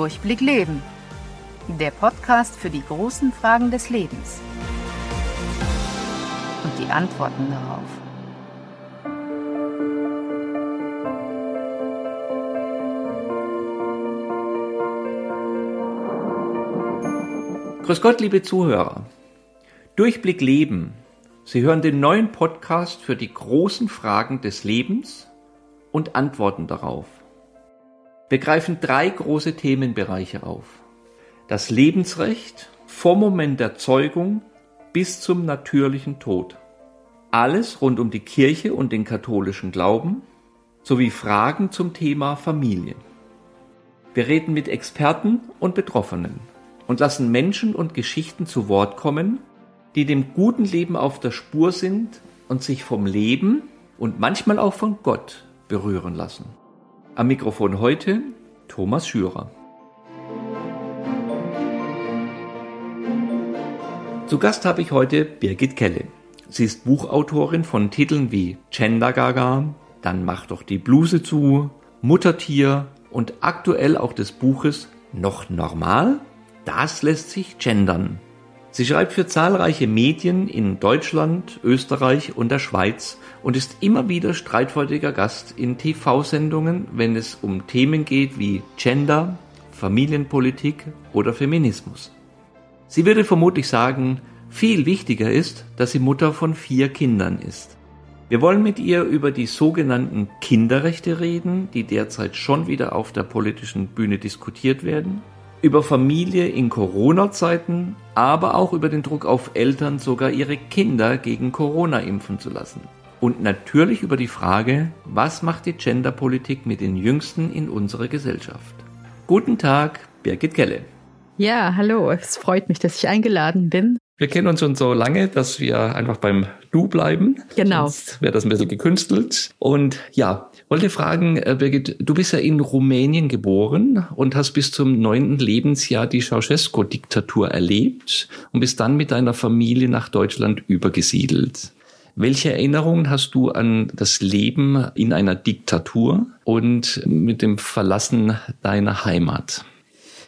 Durchblick Leben. Der Podcast für die großen Fragen des Lebens. Und die Antworten darauf. Grüß Gott, liebe Zuhörer. Durchblick Leben. Sie hören den neuen Podcast für die großen Fragen des Lebens und Antworten darauf. Wir greifen drei große Themenbereiche auf. Das Lebensrecht vom Moment der Zeugung bis zum natürlichen Tod. Alles rund um die Kirche und den katholischen Glauben sowie Fragen zum Thema Familie. Wir reden mit Experten und Betroffenen und lassen Menschen und Geschichten zu Wort kommen, die dem guten Leben auf der Spur sind und sich vom Leben und manchmal auch von Gott berühren lassen. Am Mikrofon heute Thomas Schürer. Zu Gast habe ich heute Birgit Kelle. Sie ist Buchautorin von Titeln wie Gender Gaga, Dann mach doch die Bluse zu, Muttertier und aktuell auch des Buches Noch normal? Das lässt sich gendern. Sie schreibt für zahlreiche Medien in Deutschland, Österreich und der Schweiz und ist immer wieder streitfreudiger Gast in TV-Sendungen, wenn es um Themen geht wie Gender, Familienpolitik oder Feminismus. Sie würde vermutlich sagen, viel wichtiger ist, dass sie Mutter von vier Kindern ist. Wir wollen mit ihr über die sogenannten Kinderrechte reden, die derzeit schon wieder auf der politischen Bühne diskutiert werden, über Familie in Corona-Zeiten, aber auch über den Druck auf Eltern, sogar ihre Kinder gegen Corona impfen zu lassen. Und natürlich über die Frage, was macht die Genderpolitik mit den Jüngsten in unserer Gesellschaft? Guten Tag, Birgit Kelle. Ja, hallo. Es freut mich, dass ich eingeladen bin. Wir kennen uns schon so lange, dass wir einfach beim Du bleiben. Genau. Sonst wäre das ein bisschen gekünstelt. Und ja, wollte fragen, äh, Birgit, du bist ja in Rumänien geboren und hast bis zum neunten Lebensjahr die Ceausescu-Diktatur erlebt und bist dann mit deiner Familie nach Deutschland übergesiedelt. Welche Erinnerungen hast du an das Leben in einer Diktatur und mit dem Verlassen deiner Heimat?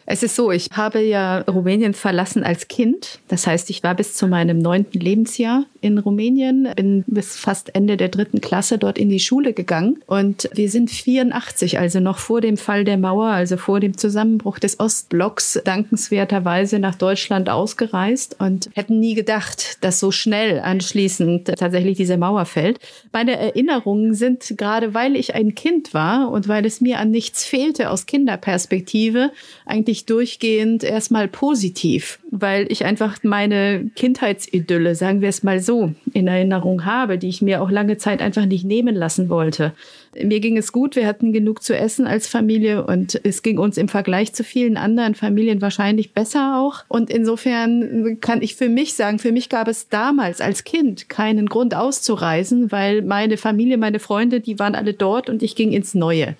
Es ist so, ich habe ja Rumänien verlassen als Kind. Das heißt, ich war bis zu meinem neunten Lebensjahr in Rumänien, bin bis fast Ende der dritten Klasse dort in die Schule gegangen. Und wir sind 84, also noch vor dem Fall der Mauer, also vor dem Zusammenbruch des Ostblocks, dankenswerterweise nach Deutschland ausgereist und hätten nie gedacht, dass so schnell anschließend tatsächlich diese Mauer fällt. Meine Erinnerungen sind gerade, weil ich ein Kind war und weil es mir an nichts fehlte aus Kinderperspektive, eigentlich eigentlich durchgehend erstmal positiv, weil ich einfach meine Kindheitsidylle, sagen wir es mal so, in Erinnerung habe, die ich mir auch lange Zeit einfach nicht nehmen lassen wollte. Mir ging es gut, wir hatten genug zu essen als Familie und es ging uns im Vergleich zu vielen anderen Familien wahrscheinlich besser auch. Und insofern kann ich für mich sagen, für mich gab es damals als Kind keinen Grund auszureisen, weil meine Familie, meine Freunde, die waren alle dort und ich ging ins Neue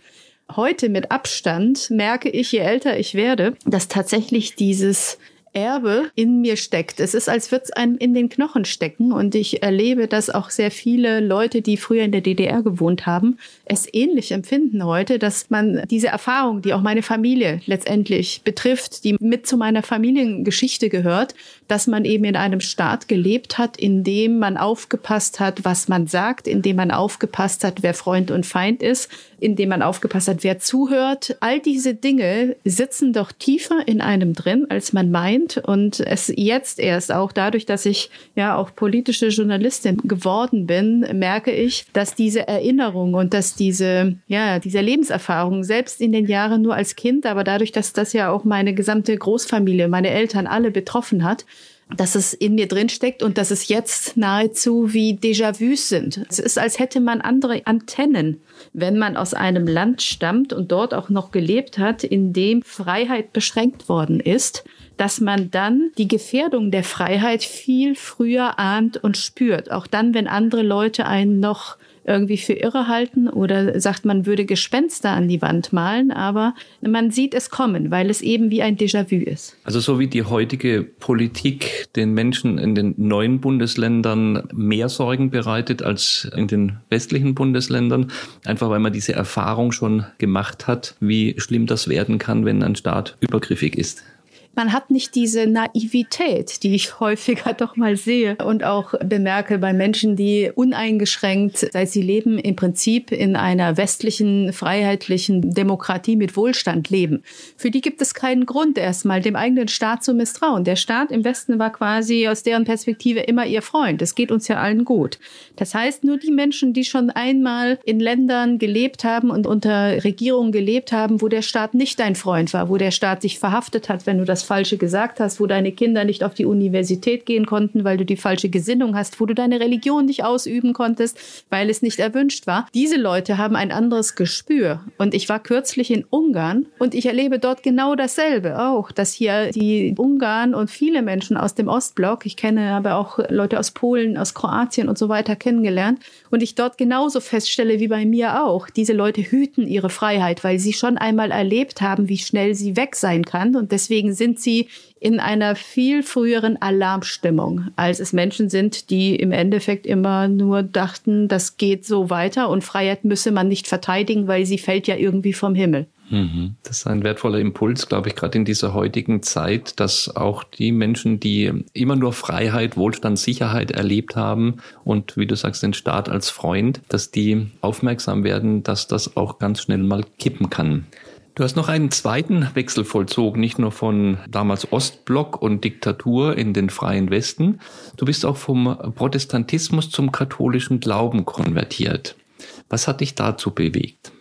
heute mit Abstand merke ich, je älter ich werde, dass tatsächlich dieses Erbe in mir steckt. Es ist, als würde es einem in den Knochen stecken. Und ich erlebe, dass auch sehr viele Leute, die früher in der DDR gewohnt haben, es ähnlich empfinden heute, dass man diese Erfahrung, die auch meine Familie letztendlich betrifft, die mit zu meiner Familiengeschichte gehört, dass man eben in einem Staat gelebt hat, in dem man aufgepasst hat, was man sagt, in dem man aufgepasst hat, wer Freund und Feind ist, in dem man aufgepasst hat, wer zuhört. All diese Dinge sitzen doch tiefer in einem drin, als man meint und es jetzt erst auch dadurch, dass ich ja auch politische Journalistin geworden bin, merke ich, dass diese Erinnerung und dass diese, ja, diese Lebenserfahrung selbst in den Jahren nur als Kind, aber dadurch, dass das ja auch meine gesamte Großfamilie, meine Eltern alle betroffen hat, dass es in mir drin steckt und dass es jetzt nahezu wie Déjà-vus sind. Es ist, als hätte man andere Antennen, wenn man aus einem Land stammt und dort auch noch gelebt hat, in dem Freiheit beschränkt worden ist dass man dann die Gefährdung der Freiheit viel früher ahnt und spürt. Auch dann, wenn andere Leute einen noch irgendwie für irre halten oder sagt, man würde Gespenster an die Wand malen, aber man sieht es kommen, weil es eben wie ein Déjà-vu ist. Also so wie die heutige Politik den Menschen in den neuen Bundesländern mehr Sorgen bereitet als in den westlichen Bundesländern, einfach weil man diese Erfahrung schon gemacht hat, wie schlimm das werden kann, wenn ein Staat übergriffig ist man hat nicht diese Naivität, die ich häufiger doch mal sehe und auch bemerke bei Menschen, die uneingeschränkt, seit sie leben, im Prinzip in einer westlichen, freiheitlichen Demokratie mit Wohlstand leben. Für die gibt es keinen Grund, erstmal dem eigenen Staat zu misstrauen. Der Staat im Westen war quasi aus deren Perspektive immer ihr Freund. Es geht uns ja allen gut. Das heißt, nur die Menschen, die schon einmal in Ländern gelebt haben und unter Regierungen gelebt haben, wo der Staat nicht dein Freund war, wo der Staat sich verhaftet hat, wenn du das Falsche gesagt hast, wo deine Kinder nicht auf die Universität gehen konnten, weil du die falsche Gesinnung hast, wo du deine Religion nicht ausüben konntest, weil es nicht erwünscht war. Diese Leute haben ein anderes Gespür. Und ich war kürzlich in Ungarn und ich erlebe dort genau dasselbe auch, dass hier die Ungarn und viele Menschen aus dem Ostblock, ich kenne aber auch Leute aus Polen, aus Kroatien und so weiter kennengelernt und ich dort genauso feststelle wie bei mir auch, diese Leute hüten ihre Freiheit, weil sie schon einmal erlebt haben, wie schnell sie weg sein kann und deswegen sind sind sie in einer viel früheren Alarmstimmung, als es Menschen sind, die im Endeffekt immer nur dachten, das geht so weiter und Freiheit müsse man nicht verteidigen, weil sie fällt ja irgendwie vom Himmel. Mhm. Das ist ein wertvoller Impuls, glaube ich, gerade in dieser heutigen Zeit, dass auch die Menschen, die immer nur Freiheit, Wohlstand, Sicherheit erlebt haben und wie du sagst, den Staat als Freund, dass die aufmerksam werden, dass das auch ganz schnell mal kippen kann. Du hast noch einen zweiten Wechsel vollzogen, nicht nur von damals Ostblock und Diktatur in den freien Westen. Du bist auch vom Protestantismus zum katholischen Glauben konvertiert. Was hat dich dazu bewegt?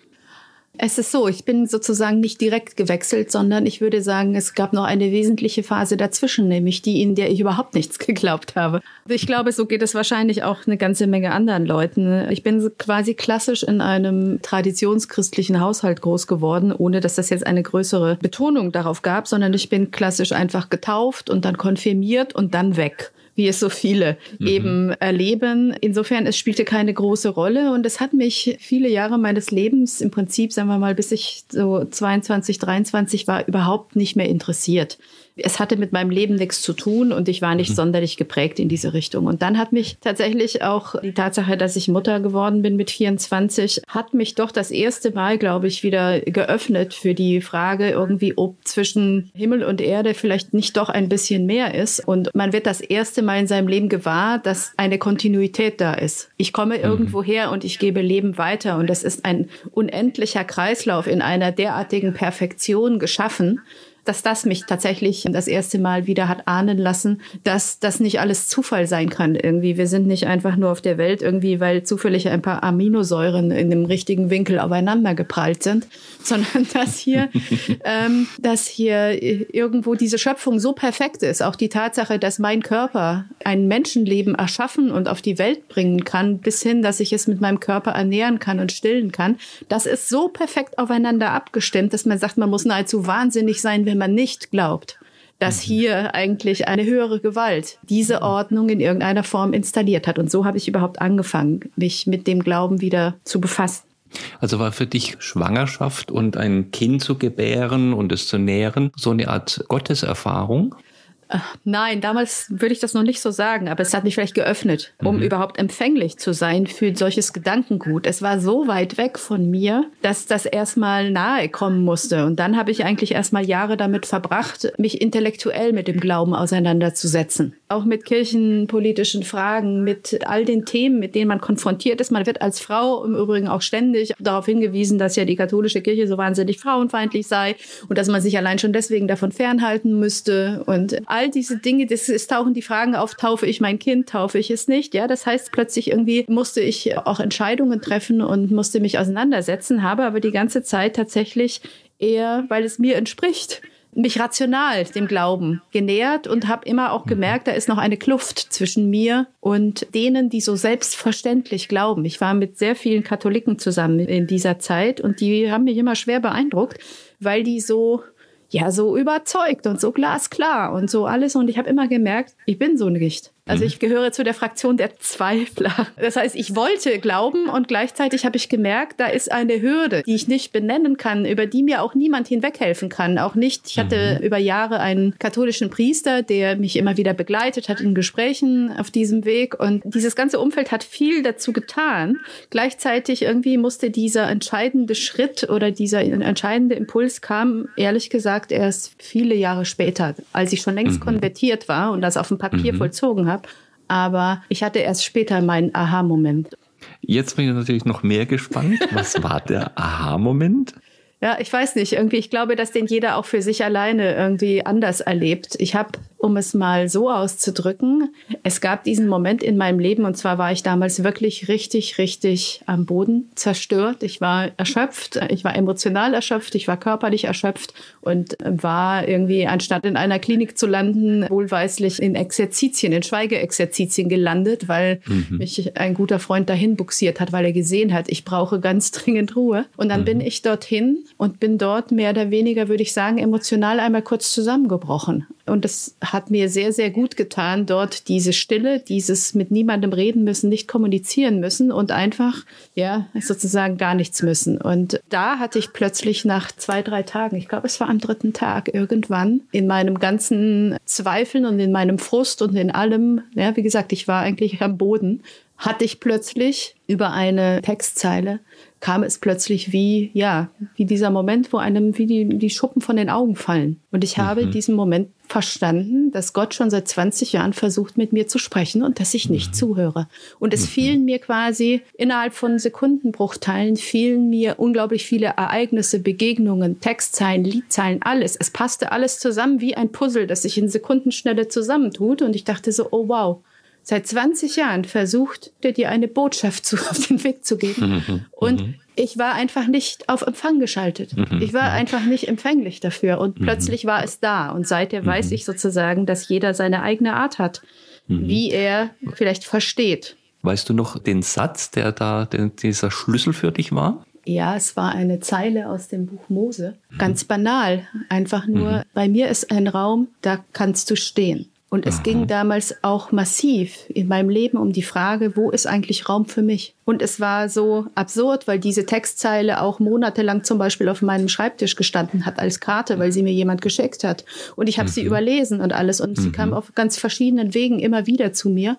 Es ist so, ich bin sozusagen nicht direkt gewechselt, sondern ich würde sagen, es gab noch eine wesentliche Phase dazwischen, nämlich die, in der ich überhaupt nichts geglaubt habe. Ich glaube, so geht es wahrscheinlich auch eine ganze Menge anderen Leuten. Ich bin quasi klassisch in einem traditionschristlichen Haushalt groß geworden, ohne dass das jetzt eine größere Betonung darauf gab, sondern ich bin klassisch einfach getauft und dann konfirmiert und dann weg wie es so viele mhm. eben erleben. Insofern, es spielte keine große Rolle und es hat mich viele Jahre meines Lebens im Prinzip, sagen wir mal, bis ich so 22, 23 war, überhaupt nicht mehr interessiert es hatte mit meinem Leben nichts zu tun und ich war nicht mhm. sonderlich geprägt in diese Richtung. Und dann hat mich tatsächlich auch die Tatsache, dass ich Mutter geworden bin mit 24, hat mich doch das erste Mal, glaube ich, wieder geöffnet für die Frage irgendwie, ob zwischen Himmel und Erde vielleicht nicht doch ein bisschen mehr ist. Und man wird das erste Mal in seinem Leben gewahr, dass eine Kontinuität da ist. Ich komme mhm. irgendwo her und ich gebe Leben weiter. Und das ist ein unendlicher Kreislauf in einer derartigen Perfektion geschaffen, dass das mich tatsächlich das erste Mal wieder hat ahnen lassen, dass das nicht alles Zufall sein kann irgendwie. Wir sind nicht einfach nur auf der Welt irgendwie, weil zufällig ein paar Aminosäuren in dem richtigen Winkel aufeinander geprallt sind, sondern dass hier, ähm, dass hier irgendwo diese Schöpfung so perfekt ist. Auch die Tatsache, dass mein Körper ein Menschenleben erschaffen und auf die Welt bringen kann, bis hin, dass ich es mit meinem Körper ernähren kann und stillen kann. Das ist so perfekt aufeinander abgestimmt, dass man sagt, man muss nahezu wahnsinnig sein, wenn man nicht glaubt, dass mhm. hier eigentlich eine höhere Gewalt diese mhm. Ordnung in irgendeiner Form installiert hat. Und so habe ich überhaupt angefangen, mich mit dem Glauben wieder zu befassen. Also war für dich Schwangerschaft und ein Kind zu gebären und es zu nähren so eine Art Gotteserfahrung? Nein, damals würde ich das noch nicht so sagen, aber es hat mich vielleicht geöffnet, um mhm. überhaupt empfänglich zu sein für solches Gedankengut. Es war so weit weg von mir, dass das erstmal nahe kommen musste. Und dann habe ich eigentlich erstmal Jahre damit verbracht, mich intellektuell mit dem Glauben auseinanderzusetzen. Auch mit kirchenpolitischen Fragen, mit all den Themen, mit denen man konfrontiert ist. Man wird als Frau im Übrigen auch ständig darauf hingewiesen, dass ja die katholische Kirche so wahnsinnig frauenfeindlich sei und dass man sich allein schon deswegen davon fernhalten müsste. Und all all diese Dinge, das, es tauchen die Fragen auf, taufe ich mein Kind, taufe ich es nicht. Ja, das heißt, plötzlich irgendwie musste ich auch Entscheidungen treffen und musste mich auseinandersetzen, habe aber die ganze Zeit tatsächlich eher, weil es mir entspricht, mich rational dem Glauben genähert und habe immer auch mhm. gemerkt, da ist noch eine Kluft zwischen mir und denen, die so selbstverständlich glauben. Ich war mit sehr vielen Katholiken zusammen in dieser Zeit und die haben mich immer schwer beeindruckt, weil die so ja so überzeugt und so glasklar und so alles. Und ich habe immer gemerkt, ich bin so nicht. Also ich gehöre zu der Fraktion der Zweifler. Das heißt, ich wollte glauben und gleichzeitig habe ich gemerkt, da ist eine Hürde, die ich nicht benennen kann, über die mir auch niemand hinweghelfen kann. Auch nicht, ich hatte mhm. über Jahre einen katholischen Priester, der mich immer wieder begleitet hat in Gesprächen auf diesem Weg. Und dieses ganze Umfeld hat viel dazu getan. Gleichzeitig irgendwie musste dieser entscheidende Schritt oder dieser entscheidende Impuls kam, ehrlich gesagt, erst viele Jahre später, als ich schon längst mhm. konvertiert war und das auf dem Papier mhm. vollzogen habe habe. Aber ich hatte erst später meinen Aha-Moment. Jetzt bin ich natürlich noch mehr gespannt. Was war der Aha-Moment? Ja, ich weiß nicht. Irgendwie, ich glaube, dass den jeder auch für sich alleine irgendwie anders erlebt. Ich habe um es mal so auszudrücken. Es gab diesen Moment in meinem Leben und zwar war ich damals wirklich richtig, richtig am Boden zerstört. Ich war erschöpft, ich war emotional erschöpft, ich war körperlich erschöpft und war irgendwie, anstatt in einer Klinik zu landen, wohlweislich in Exerzitien, in Schweigeexerzitien gelandet, weil mhm. mich ein guter Freund dahin buxiert hat, weil er gesehen hat, ich brauche ganz dringend Ruhe. Und dann mhm. bin ich dorthin und bin dort mehr oder weniger, würde ich sagen, emotional einmal kurz zusammengebrochen. Und das hat mir sehr, sehr gut getan, dort diese Stille, dieses mit niemandem reden müssen, nicht kommunizieren müssen und einfach, ja, sozusagen gar nichts müssen. Und da hatte ich plötzlich nach zwei, drei Tagen, ich glaube, es war am dritten Tag irgendwann, in meinem ganzen Zweifeln und in meinem Frust und in allem, ja, wie gesagt, ich war eigentlich am Boden, hatte ich plötzlich über eine Textzeile kam es plötzlich wie, ja, wie dieser Moment, wo einem wie die, die Schuppen von den Augen fallen. Und ich habe mhm. diesen Moment verstanden, dass Gott schon seit 20 Jahren versucht, mit mir zu sprechen und dass ich nicht mhm. zuhöre. Und es mhm. fielen mir quasi innerhalb von Sekundenbruchteilen, fielen mir unglaublich viele Ereignisse, Begegnungen, Textzeilen, Liedzeilen, alles. Es passte alles zusammen wie ein Puzzle, das sich in Sekundenschnelle zusammentut. Und ich dachte so, oh wow, seit 20 Jahren versucht, der dir eine Botschaft zu, auf den Weg zu geben. Mhm. Und mhm. ich war einfach nicht auf Empfang geschaltet. Mhm. Ich war einfach nicht empfänglich dafür. Und mhm. plötzlich war es da. Und seither weiß mhm. ich sozusagen, dass jeder seine eigene Art hat, mhm. wie er vielleicht versteht. Weißt du noch den Satz, der da der, dieser Schlüssel für dich war? Ja, es war eine Zeile aus dem Buch Mose. Ganz banal. Einfach nur, bei mir ist ein Raum, da kannst du stehen. Und es Aha. ging damals auch massiv in meinem Leben um die Frage, wo ist eigentlich Raum für mich? Und es war so absurd, weil diese Textzeile auch monatelang zum Beispiel auf meinem Schreibtisch gestanden hat als Karte, weil sie mir jemand geschickt hat. Und ich habe mhm. sie überlesen und alles. Und mhm. sie kam auf ganz verschiedenen Wegen immer wieder zu mir.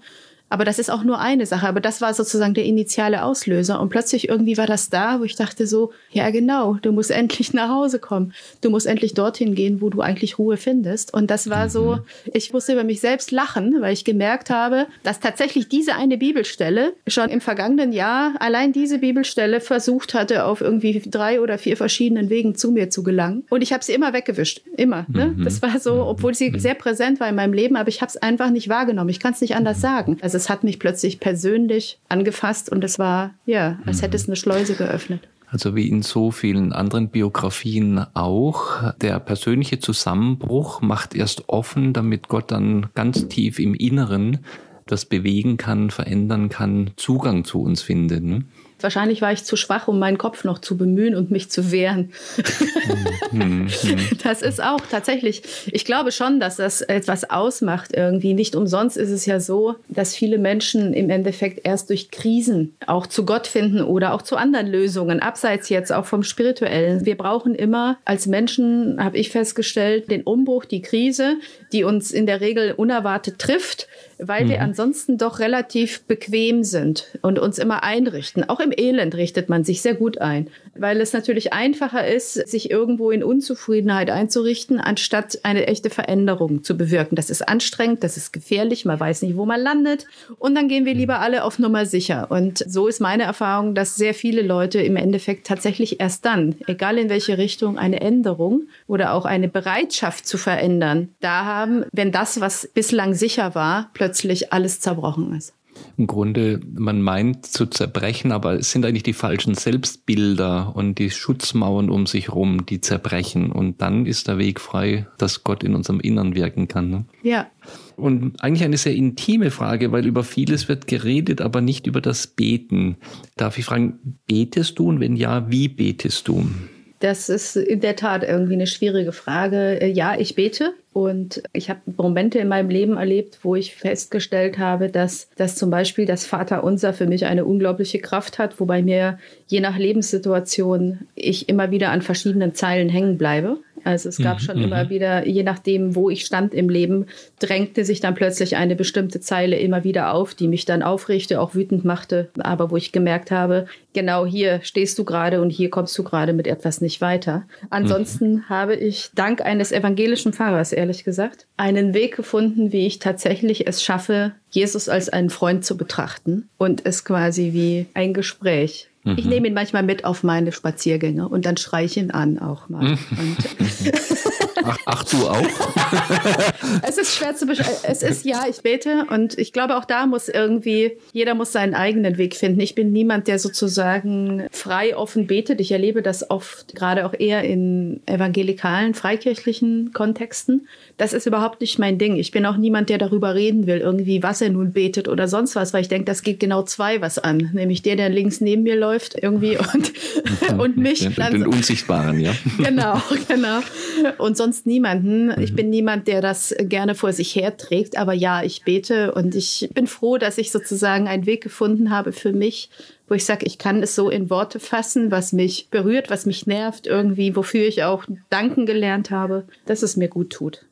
Aber das ist auch nur eine Sache. Aber das war sozusagen der initiale Auslöser. Und plötzlich irgendwie war das da, wo ich dachte so, ja genau, du musst endlich nach Hause kommen. Du musst endlich dorthin gehen, wo du eigentlich Ruhe findest. Und das war so, mhm. ich musste über mich selbst lachen, weil ich gemerkt habe, dass tatsächlich diese eine Bibelstelle schon im vergangenen Jahr allein diese Bibelstelle versucht hatte, auf irgendwie drei oder vier verschiedenen Wegen zu mir zu gelangen. Und ich habe sie immer weggewischt. Immer. Ne? Mhm. Das war so, obwohl sie sehr präsent war in meinem Leben, aber ich habe es einfach nicht wahrgenommen. Ich kann es nicht anders sagen. Also es hat mich plötzlich persönlich angefasst und es war, ja, als hätte es eine Schleuse geöffnet. Also wie in so vielen anderen Biografien auch, der persönliche Zusammenbruch macht erst offen, damit Gott dann ganz tief im Inneren das bewegen kann, verändern kann, Zugang zu uns findet. Ne? Wahrscheinlich war ich zu schwach, um meinen Kopf noch zu bemühen und mich zu wehren. Mhm. das ist auch tatsächlich, ich glaube schon, dass das etwas ausmacht irgendwie. Nicht umsonst ist es ja so, dass viele Menschen im Endeffekt erst durch Krisen auch zu Gott finden oder auch zu anderen Lösungen, abseits jetzt auch vom Spirituellen. Wir brauchen immer als Menschen, habe ich festgestellt, den Umbruch, die Krise, die uns in der Regel unerwartet trifft weil mhm. wir ansonsten doch relativ bequem sind und uns immer einrichten. Auch im Elend richtet man sich sehr gut ein, weil es natürlich einfacher ist, sich irgendwo in Unzufriedenheit einzurichten, anstatt eine echte Veränderung zu bewirken. Das ist anstrengend, das ist gefährlich, man weiß nicht, wo man landet und dann gehen wir lieber alle auf Nummer sicher. Und so ist meine Erfahrung, dass sehr viele Leute im Endeffekt tatsächlich erst dann, egal in welche Richtung, eine Änderung oder auch eine Bereitschaft zu verändern, da haben, wenn das, was bislang sicher war, plötzlich alles zerbrochen ist. Im Grunde, man meint zu zerbrechen, aber es sind eigentlich die falschen Selbstbilder und die Schutzmauern um sich herum, die zerbrechen. Und dann ist der Weg frei, dass Gott in unserem Innern wirken kann. Ne? Ja. Und eigentlich eine sehr intime Frage, weil über vieles wird geredet, aber nicht über das Beten. Darf ich fragen, betest du und wenn ja, wie betest du? Das ist in der Tat irgendwie eine schwierige Frage. Äh, ja, ich bete und ich habe Momente in meinem Leben erlebt, wo ich festgestellt habe, dass, dass zum Beispiel das Vaterunser für mich eine unglaubliche Kraft hat, wobei mir je nach Lebenssituation ich immer wieder an verschiedenen Zeilen hängen bleibe. Also es gab mhm, schon immer mhm. wieder, je nachdem, wo ich stand im Leben, drängte sich dann plötzlich eine bestimmte Zeile immer wieder auf, die mich dann aufregte, auch wütend machte, aber wo ich gemerkt habe, genau hier stehst du gerade und hier kommst du gerade mit etwas nicht weiter. Ansonsten mhm. habe ich dank eines evangelischen Pfarrers, ehrlich gesagt, einen Weg gefunden, wie ich tatsächlich es schaffe, Jesus als einen Freund zu betrachten und es quasi wie ein Gespräch Mhm. Ich nehme ihn manchmal mit auf meine Spaziergänge und dann schreie ich ihn an auch mal. Mhm. ach, ach, du auch? es ist schwer zu beschreiben. Es ist ja, ich bete und ich glaube auch da muss irgendwie, jeder muss seinen eigenen Weg finden. Ich bin niemand, der sozusagen frei offen betet. Ich erlebe das oft gerade auch eher in evangelikalen, freikirchlichen Kontexten. Das ist überhaupt nicht mein Ding. Ich bin auch niemand, der darüber reden will, irgendwie, was er nun betet oder sonst was, weil ich denke, das geht genau zwei was an. Nämlich der, der links neben mir läuft irgendwie und, und mich. Den, den Unsichtbaren, ja. Genau, genau. Und sonst niemanden. Ich mhm. bin niemand, der das gerne vor sich herträgt. Aber ja, ich bete und ich bin froh, dass ich sozusagen einen Weg gefunden habe für mich, wo ich sage, ich kann es so in Worte fassen, was mich berührt, was mich nervt, irgendwie, wofür ich auch danken gelernt habe, dass es mir gut tut.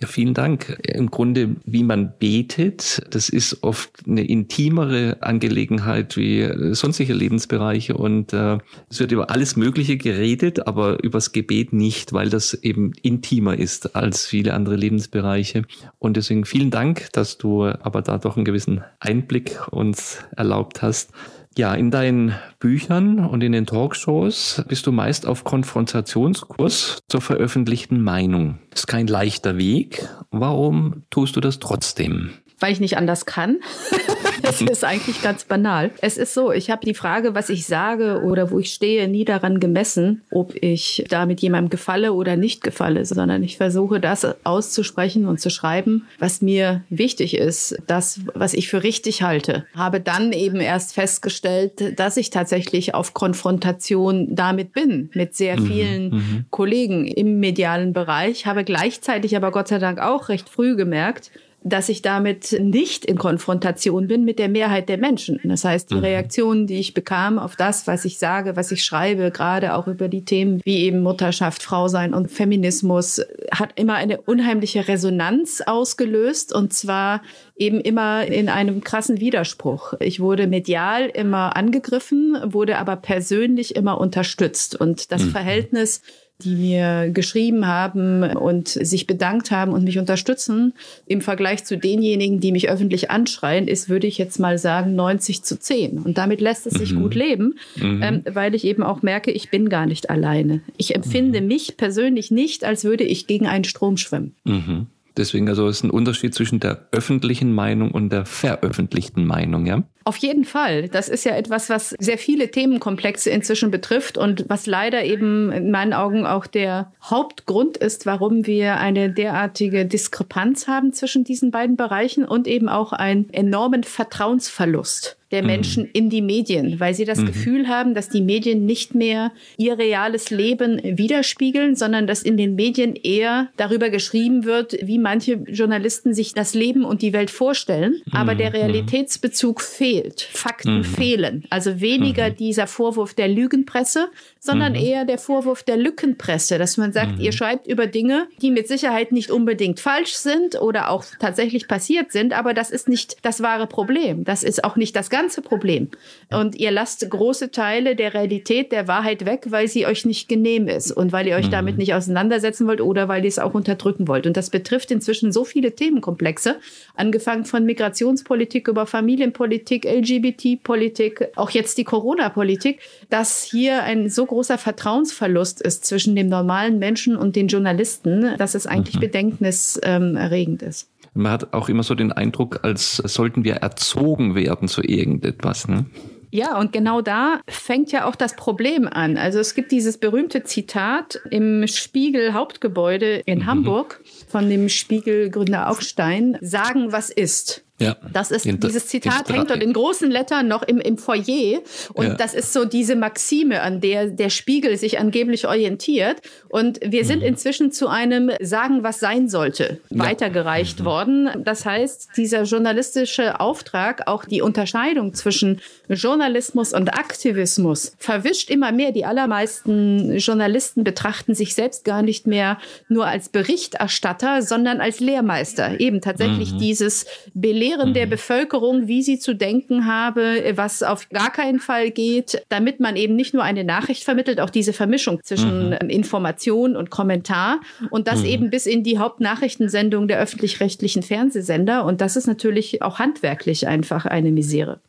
Ja, vielen Dank. Im Grunde, wie man betet, das ist oft eine intimere Angelegenheit wie sonstige Lebensbereiche und äh, es wird über alles Mögliche geredet, aber übers Gebet nicht, weil das eben intimer ist als viele andere Lebensbereiche. Und deswegen vielen Dank, dass du aber da doch einen gewissen Einblick uns erlaubt hast. Ja, in deinen Büchern und in den Talkshows bist du meist auf Konfrontationskurs zur veröffentlichten Meinung. Ist kein leichter Weg. Warum tust du das trotzdem? Weil ich nicht anders kann. das ist eigentlich ganz banal. Es ist so, ich habe die Frage, was ich sage oder wo ich stehe, nie daran gemessen, ob ich damit jemandem gefalle oder nicht gefalle, sondern ich versuche das auszusprechen und zu schreiben, was mir wichtig ist, das, was ich für richtig halte. Habe dann eben erst festgestellt, dass ich tatsächlich auf Konfrontation damit bin, mit sehr mhm, vielen mhm. Kollegen im medialen Bereich, habe gleichzeitig aber Gott sei Dank auch recht früh gemerkt, dass ich damit nicht in Konfrontation bin mit der Mehrheit der Menschen. Das heißt, die mhm. Reaktionen, die ich bekam auf das, was ich sage, was ich schreibe, gerade auch über die Themen wie eben Mutterschaft, Frausein und Feminismus, hat immer eine unheimliche Resonanz ausgelöst und zwar eben immer in einem krassen Widerspruch. Ich wurde medial immer angegriffen, wurde aber persönlich immer unterstützt und das mhm. Verhältnis die mir geschrieben haben und sich bedankt haben und mich unterstützen, im Vergleich zu denjenigen, die mich öffentlich anschreien, ist, würde ich jetzt mal sagen, 90 zu 10. Und damit lässt es sich mhm. gut leben, mhm. ähm, weil ich eben auch merke, ich bin gar nicht alleine. Ich empfinde mhm. mich persönlich nicht, als würde ich gegen einen Strom schwimmen. Mhm. Deswegen also ist ein Unterschied zwischen der öffentlichen Meinung und der veröffentlichten Meinung, ja? Auf jeden Fall. Das ist ja etwas, was sehr viele Themenkomplexe inzwischen betrifft und was leider eben in meinen Augen auch der Hauptgrund ist, warum wir eine derartige Diskrepanz haben zwischen diesen beiden Bereichen und eben auch einen enormen Vertrauensverlust der mhm. Menschen in die Medien, weil sie das mhm. Gefühl haben, dass die Medien nicht mehr ihr reales Leben widerspiegeln, sondern dass in den Medien eher darüber geschrieben wird, wie manche Journalisten sich das Leben und die Welt vorstellen, mhm. aber der mhm. Realitätsbezug fehlt, Fakten mhm. fehlen. Also weniger mhm. dieser Vorwurf der Lügenpresse, sondern eher der Vorwurf der Lückenpresse, dass man sagt, ihr schreibt über Dinge, die mit Sicherheit nicht unbedingt falsch sind oder auch tatsächlich passiert sind, aber das ist nicht das wahre Problem. Das ist auch nicht das ganze Problem. Und ihr lasst große Teile der Realität, der Wahrheit weg, weil sie euch nicht genehm ist und weil ihr euch mhm. damit nicht auseinandersetzen wollt oder weil ihr es auch unterdrücken wollt. Und das betrifft inzwischen so viele Themenkomplexe, angefangen von Migrationspolitik über Familienpolitik, LGBT-Politik, auch jetzt die Corona-Politik, dass hier ein so großer Vertrauensverlust ist zwischen dem normalen Menschen und den Journalisten, dass es eigentlich mhm. bedenkniserregend ist. Man hat auch immer so den Eindruck, als sollten wir erzogen werden zu irgendetwas. Ne? Ja, und genau da fängt ja auch das Problem an. Also es gibt dieses berühmte Zitat im Spiegel Hauptgebäude in mhm. Hamburg von dem Spiegelgründer Aufstein, sagen, was ist. Ja. Das ist, dieses Zitat hängt dort in großen Lettern noch im, im Foyer. Und ja. das ist so diese Maxime, an der der Spiegel sich angeblich orientiert. Und wir sind mhm. inzwischen zu einem Sagen, was sein sollte, ja. weitergereicht mhm. worden. Das heißt, dieser journalistische Auftrag, auch die Unterscheidung zwischen Journalismus und Aktivismus, verwischt immer mehr. Die allermeisten Journalisten betrachten sich selbst gar nicht mehr nur als Berichterstatter, sondern als Lehrmeister. Eben tatsächlich mhm. dieses Belehren Belehren mhm. der Bevölkerung, wie sie zu denken habe, was auf gar keinen Fall geht, damit man eben nicht nur eine Nachricht vermittelt, auch diese Vermischung zwischen mhm. Information und Kommentar und das mhm. eben bis in die Hauptnachrichtensendung der öffentlich-rechtlichen Fernsehsender. Und das ist natürlich auch handwerklich einfach eine Misere.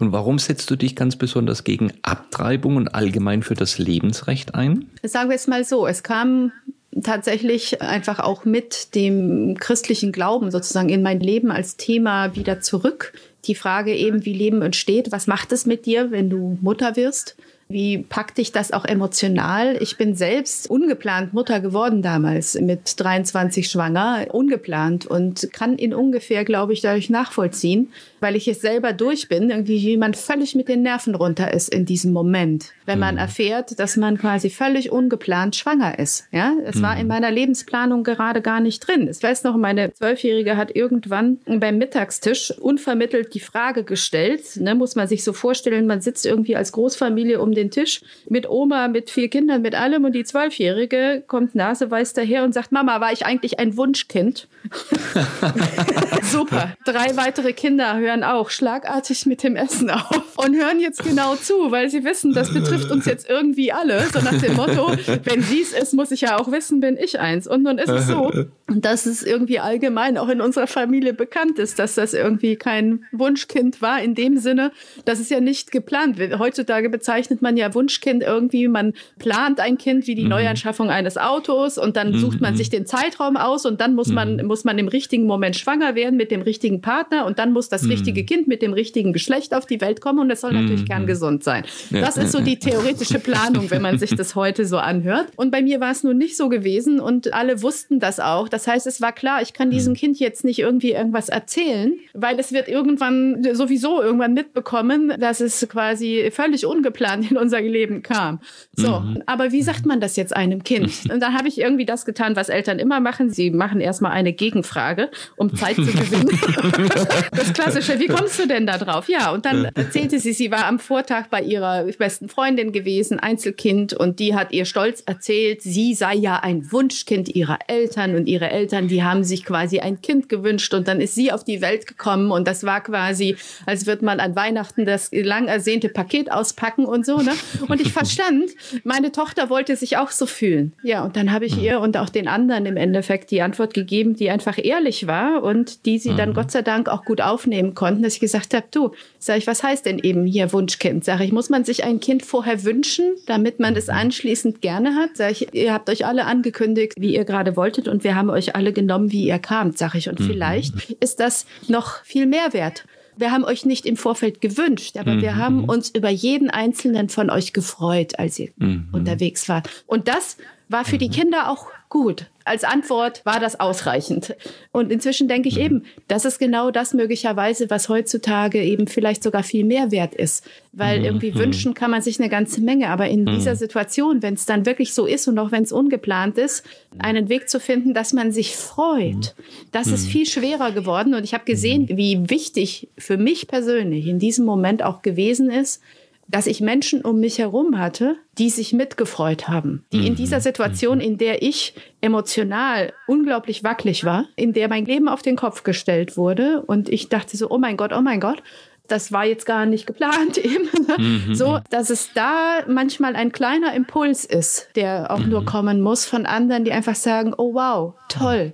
Und warum setzt du dich ganz besonders gegen Abtreibung und allgemein für das Lebensrecht ein? Sagen wir es mal so, es kam tatsächlich einfach auch mit dem christlichen Glauben sozusagen in mein Leben als Thema wieder zurück. Die Frage eben, wie Leben entsteht, was macht es mit dir, wenn du Mutter wirst? Wie packt dich das auch emotional? Ich bin selbst ungeplant Mutter geworden damals, mit 23 schwanger, ungeplant und kann in ungefähr, glaube ich, dadurch nachvollziehen, weil ich es selber durch bin, irgendwie wie man völlig mit den Nerven runter ist in diesem Moment, wenn man mhm. erfährt, dass man quasi völlig ungeplant schwanger ist. Ja, es mhm. war in meiner Lebensplanung gerade gar nicht drin. Ich weiß noch, meine Zwölfjährige hat irgendwann beim Mittagstisch unvermittelt die Frage gestellt, ne, muss man sich so vorstellen, man sitzt irgendwie als Großfamilie um den Tisch mit Oma, mit vier Kindern, mit allem und die Zwölfjährige kommt naseweiß daher und sagt, Mama, war ich eigentlich ein Wunschkind? Super. Drei weitere Kinder hören auch schlagartig mit dem Essen auf und hören jetzt genau zu, weil sie wissen, das betrifft uns jetzt irgendwie alle. So nach dem Motto, wenn sie es ist, muss ich ja auch wissen, bin ich eins. Und nun ist es so, dass es irgendwie allgemein auch in unserer Familie bekannt ist, dass das irgendwie kein Wunschkind war in dem Sinne, dass es ja nicht geplant wird. Heutzutage bezeichnet man ja Wunschkind irgendwie, man plant ein Kind wie die mhm. Neuanschaffung eines Autos und dann sucht man mhm. sich den Zeitraum aus und dann muss man, mhm. muss man im richtigen Moment schwanger werden mit dem richtigen Partner und dann muss das mhm. richtige Kind mit dem richtigen Geschlecht auf die Welt kommen und es soll natürlich mhm. kerngesund sein. Das ist so die theoretische Planung, wenn man sich das heute so anhört. Und bei mir war es nun nicht so gewesen und alle wussten das auch. Das heißt, es war klar, ich kann diesem mhm. Kind jetzt nicht irgendwie irgendwas erzählen, weil es wird irgendwann sowieso irgendwann mitbekommen, dass es quasi völlig ungeplant in unser Leben kam. So, mhm. aber wie sagt man das jetzt einem Kind? Und dann habe ich irgendwie das getan, was Eltern immer machen. Sie machen erstmal eine Gegenfrage, um Zeit zu gewinnen. das Klassische, wie kommst du denn da drauf? Ja, und dann erzählte sie, sie war am Vortag bei ihrer besten Freundin gewesen, Einzelkind, und die hat ihr stolz erzählt, sie sei ja ein Wunschkind ihrer Eltern und ihre Eltern, die haben sich quasi ein Kind gewünscht und dann ist sie auf die Welt gekommen und das war quasi, als wird man an Weihnachten das lang ersehnte Paket auspacken und so, ne? Und ich verstand, meine Tochter wollte sich auch so fühlen. Ja, und dann habe ich ihr und auch den anderen im Endeffekt die Antwort gegeben, die einfach ehrlich war und die sie dann mhm. Gott sei Dank auch gut aufnehmen konnten, dass ich gesagt habe, du, sag ich, was heißt denn eben hier Wunschkind? Sag ich, muss man sich ein Kind vorher wünschen, damit man das anschließend gerne hat? Sag ich, ihr habt euch alle angekündigt, wie ihr gerade wolltet und wir haben euch alle genommen, wie ihr kamt, sag ich. Und mhm. vielleicht ist das noch viel mehr wert wir haben euch nicht im Vorfeld gewünscht, aber mhm. wir haben uns über jeden einzelnen von euch gefreut, als ihr mhm. unterwegs wart. Und das war für die mhm. Kinder auch gut. Als Antwort war das ausreichend. Und inzwischen denke ich mhm. eben, das ist genau das möglicherweise, was heutzutage eben vielleicht sogar viel mehr wert ist. Weil mhm. irgendwie wünschen kann man sich eine ganze Menge. Aber in dieser Situation, wenn es dann wirklich so ist und auch wenn es ungeplant ist, einen Weg zu finden, dass man sich freut, das ist viel schwerer geworden. Und ich habe gesehen, wie wichtig für mich persönlich in diesem Moment auch gewesen ist, dass ich Menschen um mich herum hatte, die sich mitgefreut haben, die in dieser mhm. Situation, in der ich emotional unglaublich wackelig war, in der mein Leben auf den Kopf gestellt wurde und ich dachte so, oh mein Gott, oh mein Gott, das war jetzt gar nicht geplant eben. Mhm. So, dass es da manchmal ein kleiner Impuls ist, der auch nur kommen muss von anderen, die einfach sagen, oh wow, toll,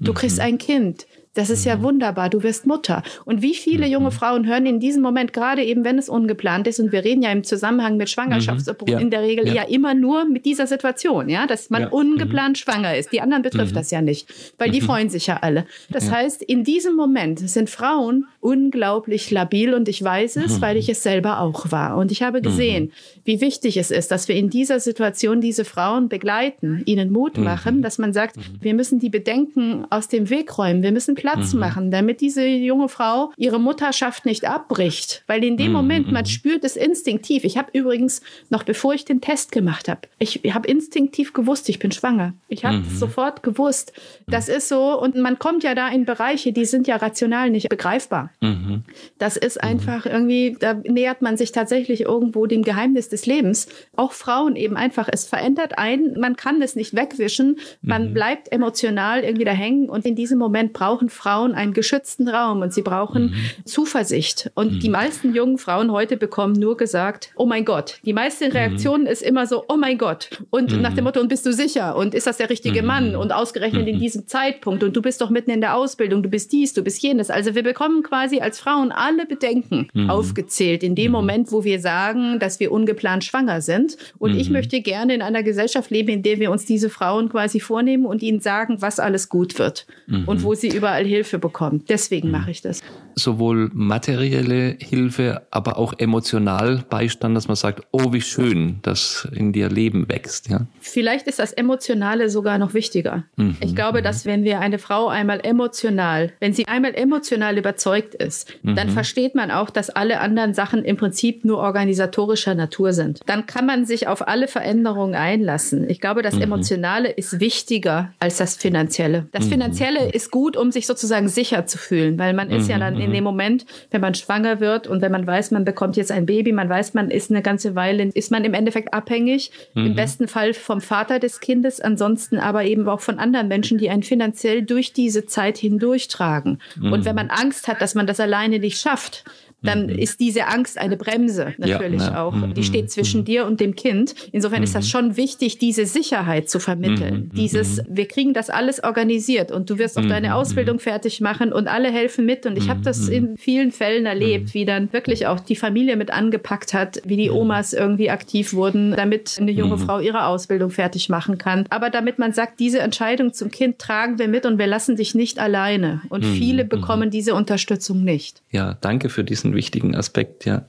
du kriegst ein Kind. Das ist ja mhm. wunderbar, du wirst Mutter. Und wie viele junge mhm. Frauen hören in diesem Moment, gerade eben wenn es ungeplant ist, und wir reden ja im Zusammenhang mit Schwangerschaftsabbruch ja. in der Regel ja. ja. immer nur mit dieser Situation, ja, dass man ja. ungeplant mhm. schwanger ist. Die anderen betrifft mhm. das ja nicht, weil die mhm. freuen sich ja alle. Das heißt, in diesem Moment sind Frauen unglaublich labil und ich weiß es, weil ich es selber auch war. Und ich habe gesehen, wie wichtig es ist, dass wir in dieser Situation diese Frauen begleiten, ihnen Mut machen, dass man sagt, wir müssen die Bedenken aus dem Weg räumen. Wir müssen Platz mhm. machen, damit diese junge Frau ihre Mutterschaft nicht abbricht. Weil in dem mhm. Moment, man mhm. spürt es instinktiv. Ich habe übrigens, noch bevor ich den Test gemacht habe, ich habe instinktiv gewusst, ich bin schwanger. Ich habe mhm. sofort gewusst. Das ist so. Und man kommt ja da in Bereiche, die sind ja rational nicht begreifbar. Mhm. Das ist mhm. einfach irgendwie, da nähert man sich tatsächlich irgendwo dem Geheimnis des Lebens. Auch Frauen eben einfach, es verändert einen, man kann es nicht wegwischen, man bleibt emotional irgendwie da hängen und in diesem Moment brauchen Frauen einen geschützten Raum und sie brauchen mhm. Zuversicht. Und mhm. die meisten jungen Frauen heute bekommen nur gesagt, oh mein Gott. Die meiste mhm. Reaktion ist immer so, oh mein Gott. Und nach dem Motto, und bist du sicher? Und ist das der richtige Mann? Und ausgerechnet in diesem Zeitpunkt. Und du bist doch mitten in der Ausbildung, du bist dies, du bist jenes. Also wir bekommen quasi als Frauen alle Bedenken aufgezählt in dem Moment, wo wir sagen, dass wir ungeplant schwanger sind. Und ich möchte gerne in einer Gesellschaft leben, in der wir uns diese Frauen quasi vornehmen und ihnen sagen, was alles gut wird mhm. und wo sie überall Hilfe bekommen. Deswegen mhm. mache ich das. Sowohl materielle Hilfe, aber auch emotional Beistand, dass man sagt, oh, wie schön, dass in dir Leben wächst. Ja? Vielleicht ist das Emotionale sogar noch wichtiger. Mhm. Ich glaube, dass wenn wir eine Frau einmal emotional, wenn sie einmal emotional überzeugt ist, dann mhm. versteht man auch, dass alle anderen Sachen im Prinzip nur organisatorischer Natur sind. Dann kann man sich auf alle Veränderungen einlassen. Ich glaube, das mhm. Emotionale ist wichtiger als das Finanzielle. Das mhm. Finanzielle ist gut, um sich sozusagen sicher zu fühlen, weil man ist ja dann in dem Moment, wenn man schwanger wird und wenn man weiß, man bekommt jetzt ein Baby, man weiß, man ist eine ganze Weile, ist man im Endeffekt abhängig, im besten Fall vom Vater des Kindes, ansonsten aber eben auch von anderen Menschen, die einen finanziell durch diese Zeit hindurchtragen. Und wenn man Angst hat, dass man das alleine nicht schafft, dann mhm. ist diese Angst eine Bremse natürlich ja, auch. Mhm. Die steht zwischen mhm. dir und dem Kind. Insofern ist das mhm. schon wichtig, diese Sicherheit zu vermitteln. Mhm. Dieses, wir kriegen das alles organisiert und du wirst auch deine Ausbildung fertig machen und alle helfen mit. Und ich habe das in vielen Fällen erlebt, wie dann wirklich auch die Familie mit angepackt hat, wie die Omas irgendwie aktiv wurden, damit eine junge Frau ihre Ausbildung fertig machen kann. Aber damit man sagt, diese Entscheidung zum Kind tragen wir mit und wir lassen dich nicht alleine. Und viele bekommen diese Unterstützung nicht. Ja, danke für diesen wichtigen Aspekt, ja.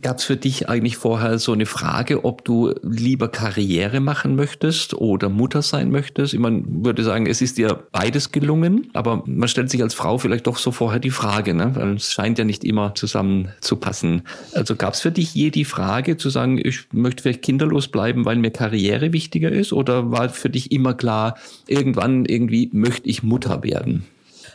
Gab es für dich eigentlich vorher so eine Frage, ob du lieber Karriere machen möchtest oder Mutter sein möchtest? Ich meine, würde sagen, es ist dir beides gelungen, aber man stellt sich als Frau vielleicht doch so vorher die Frage, ne? weil es scheint ja nicht immer zusammen zu passen. Also gab es für dich je die Frage zu sagen, ich möchte vielleicht kinderlos bleiben, weil mir Karriere wichtiger ist? Oder war für dich immer klar, irgendwann irgendwie möchte ich Mutter werden?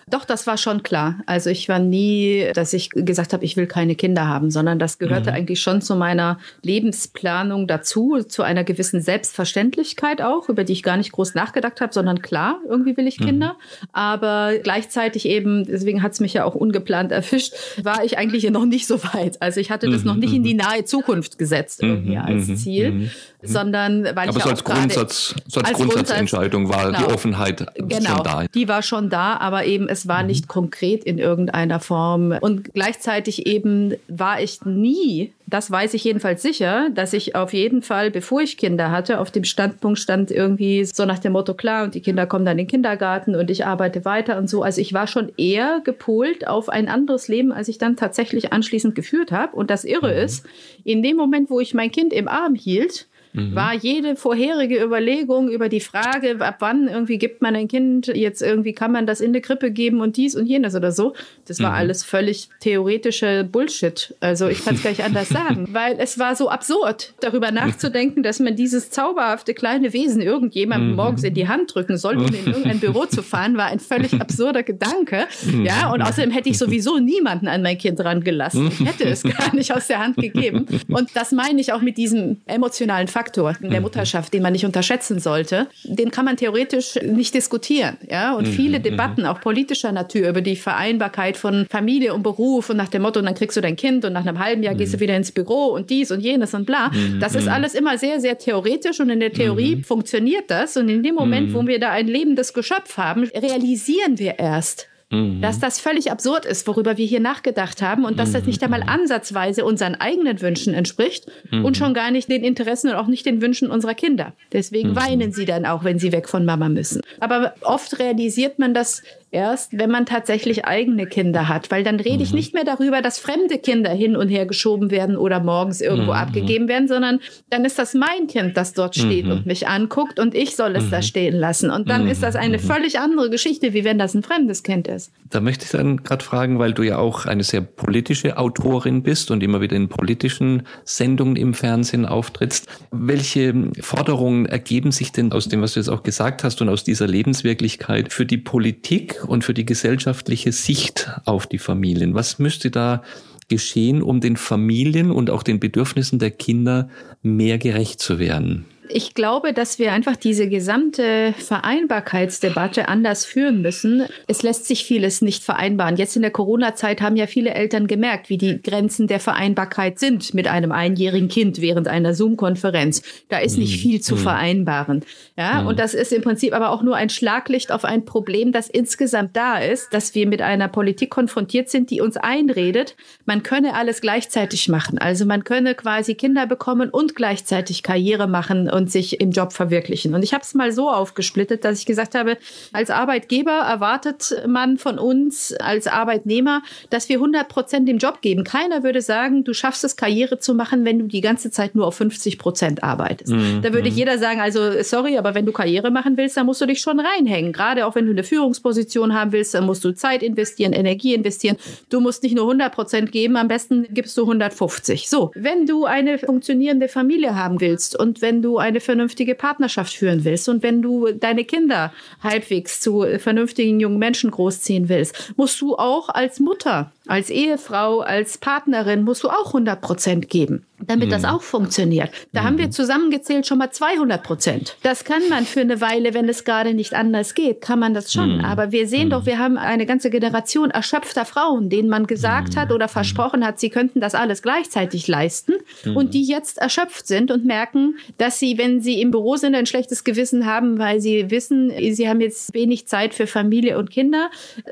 Doch, das war schon klar. Also ich war nie, dass ich gesagt habe, ich will keine Kinder haben, sondern das gehörte mhm. eigentlich schon zu meiner Lebensplanung dazu, zu einer gewissen Selbstverständlichkeit auch, über die ich gar nicht groß nachgedacht habe, sondern klar, irgendwie will ich mhm. Kinder. Mhm. Aber gleichzeitig eben, deswegen hat es mich ja auch ungeplant erfischt, war ich eigentlich noch nicht so weit. Also ich hatte das mhm. noch nicht in die mhm. nahe Zukunft gesetzt irgendwie mhm. als Ziel, sondern weil aber ich so als Grundsatz, so als, als Grundsatzentscheidung war genau, die Offenheit genau, schon da. Die war schon da, aber eben es war mhm. nicht konkret in irgendeiner Form. Und gleichzeitig eben war ich nie, das weiß ich jedenfalls sicher, dass ich auf jeden Fall, bevor ich Kinder hatte, auf dem Standpunkt stand irgendwie so nach dem Motto, klar, und die Kinder kommen dann in den Kindergarten und ich arbeite weiter und so. Also ich war schon eher gepolt auf ein anderes Leben, als ich dann tatsächlich anschließend geführt habe. Und das Irre mhm. ist, in dem Moment, wo ich mein Kind im Arm hielt, mhm. war jede vorherige Überlegung über die Frage, ab wann irgendwie gibt man ein Kind, jetzt irgendwie kann man das in eine Krippe geben und dies und jenes oder so. Das war mhm. alles völlig theoretische Bullshit. Also ich kann es gar nicht anders sagen, weil es war so absurd, darüber nachzudenken, dass man dieses zauberhafte kleine Wesen irgendjemandem mhm. morgens in die Hand drücken soll, um in irgendein Büro zu fahren, war ein völlig absurder Gedanke. Mhm. Ja, und außerdem hätte ich sowieso niemanden an mein Kind rangelassen. Ich hätte es gar nicht aus der Hand gegeben. Und das meine ich auch mit diesem emotionalen Faktor Faktor der mhm. Mutterschaft, den man nicht unterschätzen sollte, den kann man theoretisch nicht diskutieren. Ja? Und mhm, viele mhm. Debatten, auch politischer Natur, über die Vereinbarkeit von Familie und Beruf und nach dem Motto, dann kriegst du dein Kind und nach einem halben Jahr gehst du wieder ins Büro und dies und jenes und bla. Das ist alles immer sehr, sehr theoretisch und in der Theorie funktioniert das. Und in dem Moment, wo wir da ein lebendes Geschöpf haben, realisieren wir erst, Mhm. Dass das völlig absurd ist, worüber wir hier nachgedacht haben und dass das nicht einmal mhm. ansatzweise unseren eigenen Wünschen entspricht mhm. und schon gar nicht den Interessen und auch nicht den Wünschen unserer Kinder. Deswegen mhm. weinen sie dann auch, wenn sie weg von Mama müssen. Aber oft realisiert man das erst, wenn man tatsächlich eigene Kinder hat, weil dann rede ich mhm. nicht mehr darüber, dass fremde Kinder hin und her geschoben werden oder morgens irgendwo mhm. abgegeben werden, sondern dann ist das mein Kind, das dort steht mhm. und mich anguckt und ich soll es da mhm. stehen lassen. Und dann ist das eine mhm. völlig andere Geschichte, wie wenn das ein fremdes Kind ist. Da möchte ich dann gerade fragen, weil du ja auch eine sehr politische Autorin bist und immer wieder in politischen Sendungen im Fernsehen auftrittst. Welche Forderungen ergeben sich denn aus dem, was du jetzt auch gesagt hast und aus dieser Lebenswirklichkeit für die Politik und für die gesellschaftliche Sicht auf die Familien? Was müsste da geschehen, um den Familien und auch den Bedürfnissen der Kinder mehr gerecht zu werden? Ich glaube, dass wir einfach diese gesamte Vereinbarkeitsdebatte anders führen müssen. Es lässt sich vieles nicht vereinbaren. Jetzt in der Corona-Zeit haben ja viele Eltern gemerkt, wie die Grenzen der Vereinbarkeit sind mit einem einjährigen Kind während einer Zoom-Konferenz. Da ist nicht viel zu mhm. vereinbaren. Ja, mhm. und das ist im Prinzip aber auch nur ein Schlaglicht auf ein Problem, das insgesamt da ist, dass wir mit einer Politik konfrontiert sind, die uns einredet, man könne alles gleichzeitig machen. Also man könne quasi Kinder bekommen und gleichzeitig Karriere machen und sich im Job verwirklichen. Und ich habe es mal so aufgesplittet, dass ich gesagt habe, als Arbeitgeber erwartet man von uns als Arbeitnehmer, dass wir 100 Prozent im Job geben. Keiner würde sagen, du schaffst es, Karriere zu machen, wenn du die ganze Zeit nur auf 50 Prozent arbeitest. Mhm. Da würde mhm. jeder sagen, also sorry, aber wenn du Karriere machen willst, dann musst du dich schon reinhängen. Gerade auch wenn du eine Führungsposition haben willst, dann musst du Zeit investieren, Energie investieren. Du musst nicht nur 100 Prozent geben, am besten gibst du 150. So, wenn du eine funktionierende Familie haben willst und wenn du eine vernünftige Partnerschaft führen willst. Und wenn du deine Kinder halbwegs zu vernünftigen jungen Menschen großziehen willst, musst du auch als Mutter, als Ehefrau, als Partnerin, musst du auch 100 Prozent geben damit mhm. das auch funktioniert. Da mhm. haben wir mhm. zusammengezählt schon mal 200 Prozent. Das kann man für eine Weile, wenn es gerade nicht anders geht, kann man das schon. Mhm. Aber wir sehen doch, mhm. wir haben eine ganze Generation erschöpfter Frauen, denen man gesagt hat oder mhm. versprochen hat, sie könnten das alles gleichzeitig leisten und die jetzt erschöpft sind und merken, dass sie, wenn sie im Büro sind, ein schlechtes Gewissen haben, weil sie wissen, sie haben jetzt wenig Zeit für Familie und Kinder.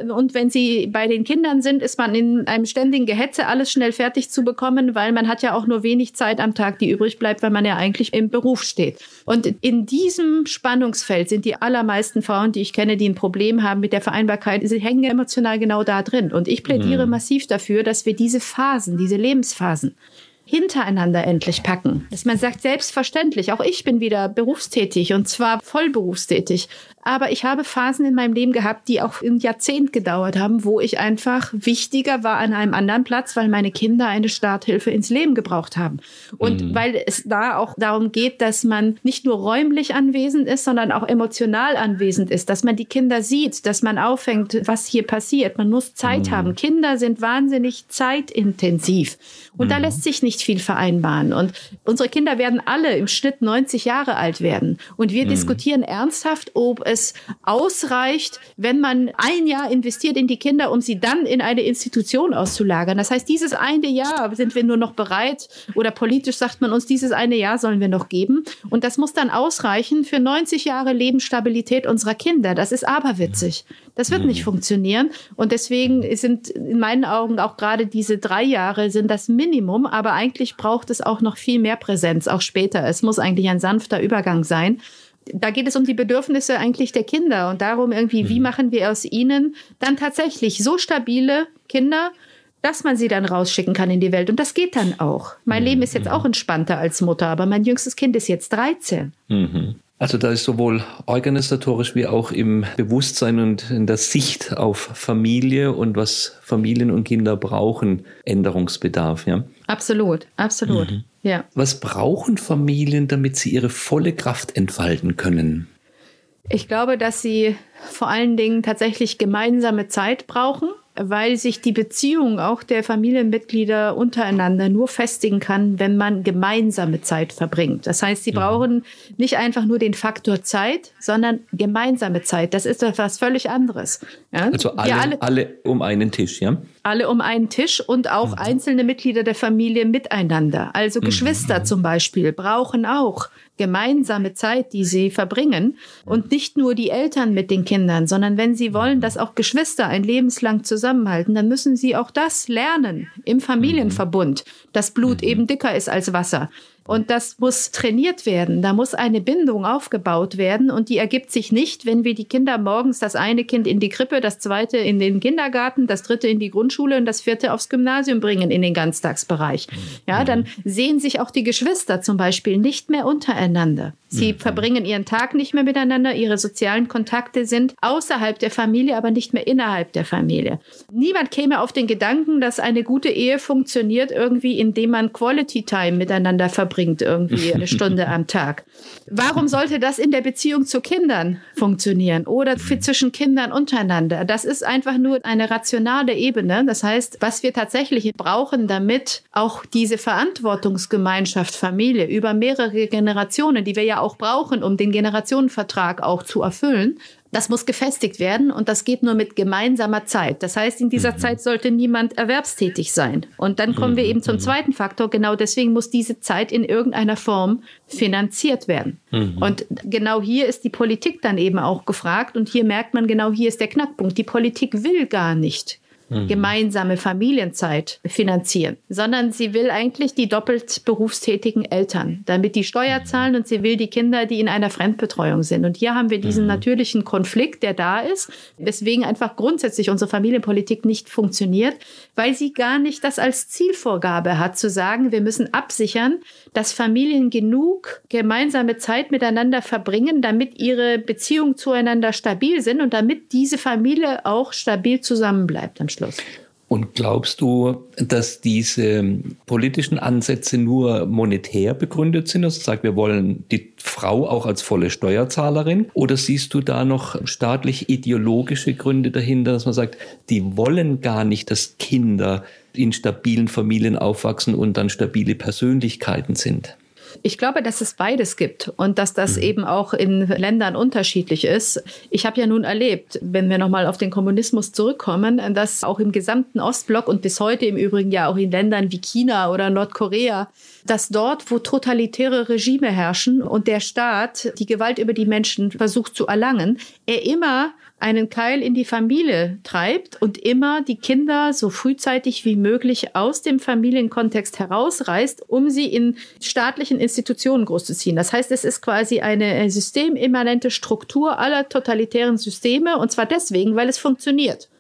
Und wenn sie bei den Kindern sind, ist man in einem ständigen Gehetze, alles schnell fertig zu bekommen, weil man hat ja auch nur wenig wenig Zeit am Tag, die übrig bleibt, weil man ja eigentlich im Beruf steht. Und in diesem Spannungsfeld sind die allermeisten Frauen, die ich kenne, die ein Problem haben mit der Vereinbarkeit, sie hängen emotional genau da drin. Und ich plädiere mhm. massiv dafür, dass wir diese Phasen, diese Lebensphasen hintereinander endlich packen. Dass man sagt, selbstverständlich, auch ich bin wieder berufstätig und zwar vollberufstätig. Aber ich habe Phasen in meinem Leben gehabt, die auch ein Jahrzehnt gedauert haben, wo ich einfach wichtiger war an einem anderen Platz, weil meine Kinder eine Starthilfe ins Leben gebraucht haben. Und mhm. weil es da auch darum geht, dass man nicht nur räumlich anwesend ist, sondern auch emotional anwesend ist, dass man die Kinder sieht, dass man auffängt, was hier passiert. Man muss Zeit mhm. haben. Kinder sind wahnsinnig zeitintensiv. Und mhm. da lässt sich nicht viel vereinbaren. Und unsere Kinder werden alle im Schnitt 90 Jahre alt werden. Und wir mhm. diskutieren ernsthaft, ob es ausreicht, wenn man ein Jahr investiert in die Kinder, um sie dann in eine Institution auszulagern. Das heißt, dieses eine Jahr sind wir nur noch bereit oder politisch sagt man uns, dieses eine Jahr sollen wir noch geben. Und das muss dann ausreichen für 90 Jahre Lebensstabilität unserer Kinder. Das ist aberwitzig. Das wird nicht mhm. funktionieren. Und deswegen sind in meinen Augen auch gerade diese drei Jahre sind das Minimum. Aber eigentlich braucht es auch noch viel mehr Präsenz, auch später. Es muss eigentlich ein sanfter Übergang sein da geht es um die Bedürfnisse eigentlich der Kinder und darum irgendwie, wie mhm. machen wir aus ihnen dann tatsächlich so stabile Kinder, dass man sie dann rausschicken kann in die Welt. Und das geht dann auch. Mein mhm. Leben ist jetzt auch entspannter als Mutter, aber mein jüngstes Kind ist jetzt 13. Mhm. Also da ist sowohl organisatorisch wie auch im Bewusstsein und in der Sicht auf Familie und was Familien und Kinder brauchen, Änderungsbedarf, ja? Absolut, absolut. Mhm. Ja. Was brauchen Familien, damit sie ihre volle Kraft entfalten können? Ich glaube, dass sie vor allen Dingen tatsächlich gemeinsame Zeit brauchen weil sich die Beziehung auch der Familienmitglieder untereinander nur festigen kann, wenn man gemeinsame Zeit verbringt. Das heißt, sie mhm. brauchen nicht einfach nur den Faktor Zeit, sondern gemeinsame Zeit. Das ist etwas völlig anderes. Ja? Also alle, alle, alle, um einen Tisch, ja? Alle um einen Tisch und auch mhm. einzelne Mitglieder der Familie miteinander. Also mhm. Geschwister mhm. zum Beispiel brauchen auch gemeinsame Zeit, die sie verbringen. Und nicht nur die Eltern mit den Kindern, sondern wenn sie wollen, dass auch Geschwister ein lebenslang zusammenhalten, dann müssen sie auch das lernen im Familienverbund, dass Blut eben dicker ist als Wasser. Und das muss trainiert werden. Da muss eine Bindung aufgebaut werden. Und die ergibt sich nicht, wenn wir die Kinder morgens das eine Kind in die Krippe, das zweite in den Kindergarten, das dritte in die Grundschule und das vierte aufs Gymnasium bringen in den Ganztagsbereich. Ja, dann sehen sich auch die Geschwister zum Beispiel nicht mehr untereinander. Sie mhm. verbringen ihren Tag nicht mehr miteinander. Ihre sozialen Kontakte sind außerhalb der Familie, aber nicht mehr innerhalb der Familie. Niemand käme auf den Gedanken, dass eine gute Ehe funktioniert irgendwie, indem man Quality Time miteinander verbringt verbringt, irgendwie eine Stunde am Tag. Warum sollte das in der Beziehung zu Kindern funktionieren oder zwischen Kindern untereinander? Das ist einfach nur eine rationale Ebene. Das heißt, was wir tatsächlich brauchen, damit auch diese Verantwortungsgemeinschaft Familie über mehrere Generationen, die wir ja auch brauchen, um den Generationenvertrag auch zu erfüllen, das muss gefestigt werden und das geht nur mit gemeinsamer Zeit. Das heißt, in dieser mhm. Zeit sollte niemand erwerbstätig sein. Und dann kommen mhm. wir eben zum mhm. zweiten Faktor. Genau deswegen muss diese Zeit in irgendeiner Form finanziert werden. Mhm. Und genau hier ist die Politik dann eben auch gefragt. Und hier merkt man genau, hier ist der Knackpunkt. Die Politik will gar nicht Mhm. gemeinsame Familienzeit finanzieren, sondern sie will eigentlich die doppelt berufstätigen Eltern, damit die Steuer mhm. zahlen und sie will die Kinder, die in einer Fremdbetreuung sind. Und hier haben wir diesen mhm. natürlichen Konflikt, der da ist, weswegen einfach grundsätzlich unsere Familienpolitik nicht funktioniert, weil sie gar nicht das als Zielvorgabe hat, zu sagen, wir müssen absichern, dass Familien genug gemeinsame Zeit miteinander verbringen, damit ihre Beziehungen zueinander stabil sind und damit diese Familie auch stabil zusammenbleibt am Schluss. Schluss. Und glaubst du, dass diese politischen Ansätze nur monetär begründet sind? Also sagt, wir wollen die Frau auch als volle Steuerzahlerin? Oder siehst du da noch staatlich ideologische Gründe dahinter, dass man sagt, die wollen gar nicht, dass Kinder in stabilen Familien aufwachsen und dann stabile Persönlichkeiten sind? Ich glaube, dass es beides gibt und dass das mhm. eben auch in Ländern unterschiedlich ist. Ich habe ja nun erlebt, wenn wir nochmal auf den Kommunismus zurückkommen, dass auch im gesamten Ostblock und bis heute im Übrigen ja auch in Ländern wie China oder Nordkorea, dass dort, wo totalitäre Regime herrschen und der Staat die Gewalt über die Menschen versucht zu erlangen, er immer einen Keil in die Familie treibt und immer die Kinder so frühzeitig wie möglich aus dem Familienkontext herausreißt, um sie in staatlichen Institutionen großzuziehen. Das heißt, es ist quasi eine systemimmanente Struktur aller totalitären Systeme und zwar deswegen, weil es funktioniert.